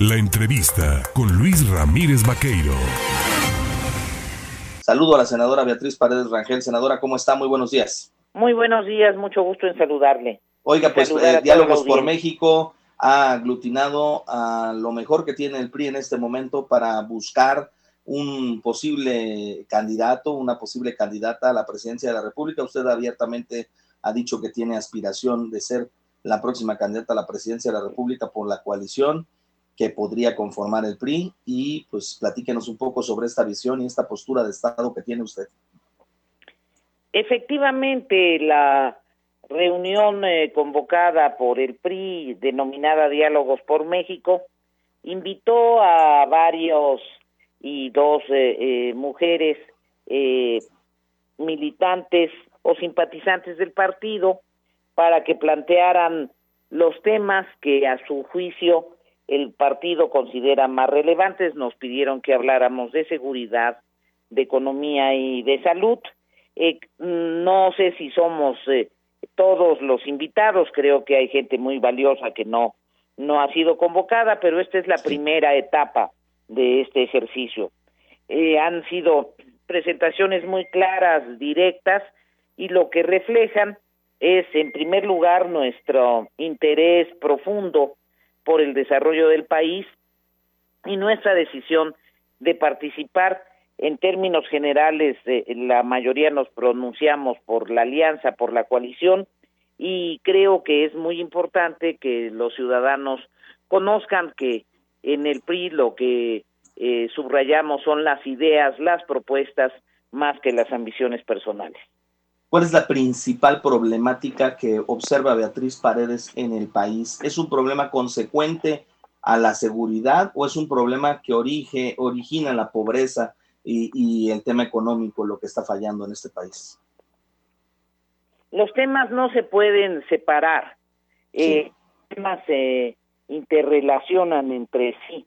La entrevista con Luis Ramírez Vaqueiro. Saludo a la senadora Beatriz Paredes Rangel. Senadora, ¿cómo está? Muy buenos días. Muy buenos días, mucho gusto en saludarle. Oiga, pues eh, Diálogos por México ha aglutinado a lo mejor que tiene el PRI en este momento para buscar un posible candidato, una posible candidata a la presidencia de la República. Usted abiertamente ha dicho que tiene aspiración de ser la próxima candidata a la presidencia de la República por la coalición que podría conformar el PRI y pues platíquenos un poco sobre esta visión y esta postura de Estado que tiene usted. Efectivamente, la reunión eh, convocada por el PRI, denominada Diálogos por México, invitó a varios y dos eh, eh, mujeres militantes o simpatizantes del partido para que plantearan los temas que a su juicio el partido considera más relevantes. Nos pidieron que habláramos de seguridad, de economía y de salud. Eh, no sé si somos eh, todos los invitados, creo que hay gente muy valiosa que no no ha sido convocada, pero esta es la primera etapa de este ejercicio. Eh, han sido presentaciones muy claras, directas, y lo que reflejan es, en primer lugar, nuestro interés profundo por el desarrollo del país y nuestra decisión de participar en términos generales eh, la mayoría nos pronunciamos por la alianza, por la coalición y creo que es muy importante que los ciudadanos conozcan que en el PRI lo que eh, subrayamos son las ideas, las propuestas, más que las ambiciones personales. ¿Cuál es la principal problemática que observa Beatriz Paredes en el país? ¿Es un problema consecuente a la seguridad o es un problema que orige, origina la pobreza y, el tema económico, lo que está fallando en este país? Los temas no se pueden separar. Eh, los temas se interrelacionan entre sí.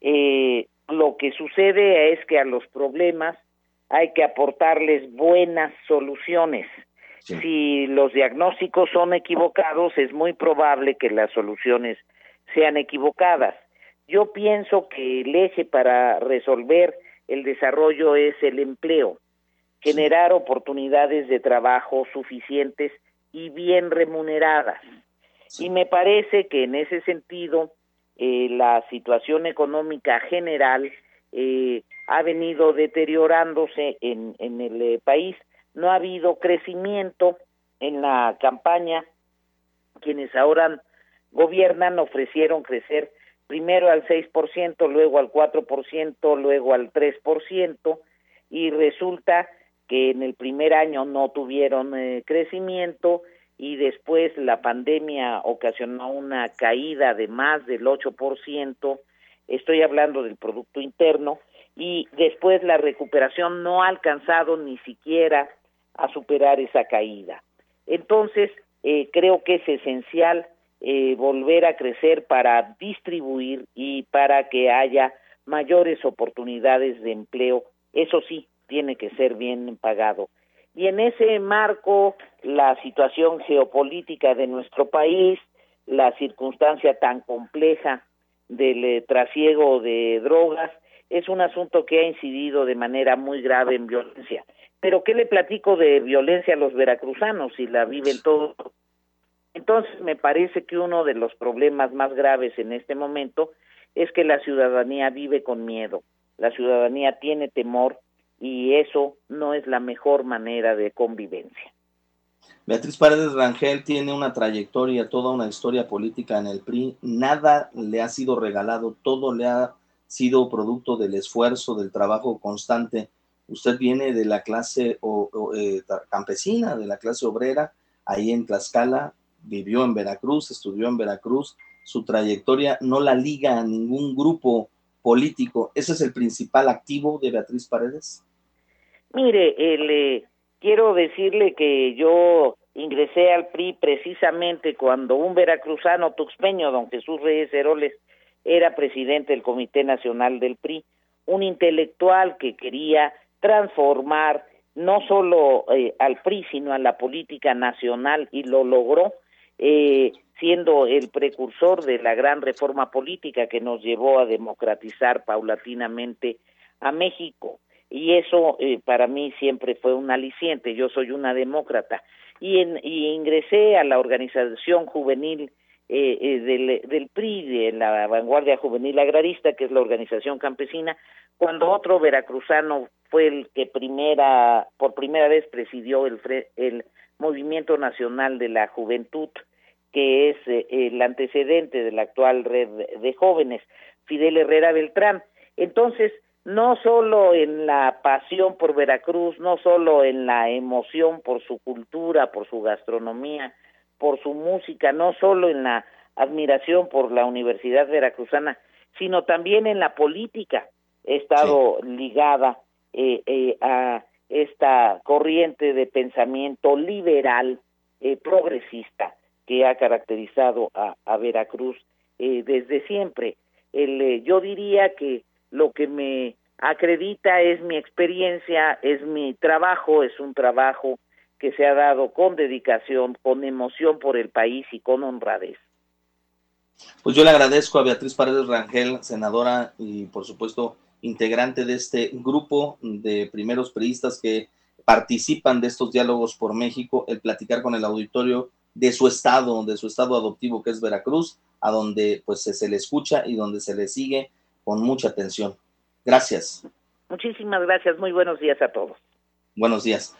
Eh, lo que sucede es que a los problemas hay que aportarles buenas soluciones. Si los diagnósticos son equivocados, es muy probable que las soluciones sean equivocadas. Yo pienso que el eje para resolver el desarrollo es el empleo, generar oportunidades de trabajo suficientes y bien remuneradas. Y me parece que en ese sentido eh, la situación económica general eh, ha venido deteriorándose en, en el eh, país. No ha habido crecimiento en la campaña. Quienes ahora gobiernan ofrecieron crecer primero al 6%, luego al 4%, luego al 3%, y resulta que en el primer año no tuvieron eh, crecimiento y después la pandemia ocasionó una caída de más del 8%, estoy hablando del Producto Interno, y después la recuperación no ha alcanzado ni siquiera a superar esa caída. Entonces, eh, creo que es esencial eh, volver a crecer para distribuir y para que haya mayores oportunidades de empleo. Eso sí, tiene que ser bien pagado. Y en ese marco, la situación geopolítica de nuestro país, la circunstancia tan compleja del eh, trasiego de drogas, es un asunto que ha incidido de manera muy grave en violencia. Pero ¿qué le platico de violencia a los veracruzanos si la viven todos? Entonces me parece que uno de los problemas más graves en este momento es que la ciudadanía vive con miedo, la ciudadanía tiene temor y eso no es la mejor manera de convivencia. Beatriz Paredes Rangel tiene una trayectoria, toda una historia política en el PRI, nada le ha sido regalado, todo le ha sido producto del esfuerzo, del trabajo constante. Usted viene de la clase eh, campesina, de la clase obrera, ahí en Tlaxcala, vivió en Veracruz, estudió en Veracruz, su trayectoria no la liga a ningún grupo político. ¿Ese es el principal activo de Beatriz Paredes? Mire, eh, quiero decirle que yo ingresé al PRI precisamente cuando un veracruzano tuxpeño, don Jesús Reyes Heroles, era presidente del Comité Nacional del PRI, un intelectual que quería transformar no solo eh, al PRI, sino a la política nacional y lo logró. eh, siendo el precursor de la gran reforma política que nos llevó a democratizar paulatinamente a México. Y eso eh, para mí siempre fue un aliciente. Yo soy una demócrata. Y, en, y ingresé a la organización juvenil eh, eh, del, del PRI, de la Vanguardia Juvenil Agrarista, que es la organización campesina, cuando otro veracruzano fue el que primera, por primera vez presidió el, el Movimiento Nacional de la Juventud, que es eh, el antecedente de la actual red de jóvenes, Fidel Herrera Beltrán. Entonces, no solo en la pasión por Veracruz, no solo en la emoción por su cultura, por su gastronomía, por su música, no solo en la admiración por la Universidad Veracruzana, sino también en la política. He estado ligada eh, eh, a esta corriente de pensamiento liberal, eh, progresista, que ha caracterizado a, a Veracruz eh, desde siempre. El, yo diría que lo que me acredita es mi experiencia, es mi trabajo, es un trabajo que se ha dado con dedicación, con emoción por el país y con honradez. Pues yo le agradezco a Beatriz Paredes Rangel, senadora y por supuesto integrante de este grupo de primeros periodistas que participan de estos diálogos por México, el platicar con el auditorio de su estado, de su estado adoptivo que es Veracruz, a donde pues se le escucha y donde se le sigue con mucha atención. Gracias. Muchísimas gracias, muy buenos días a todos. Buenos días.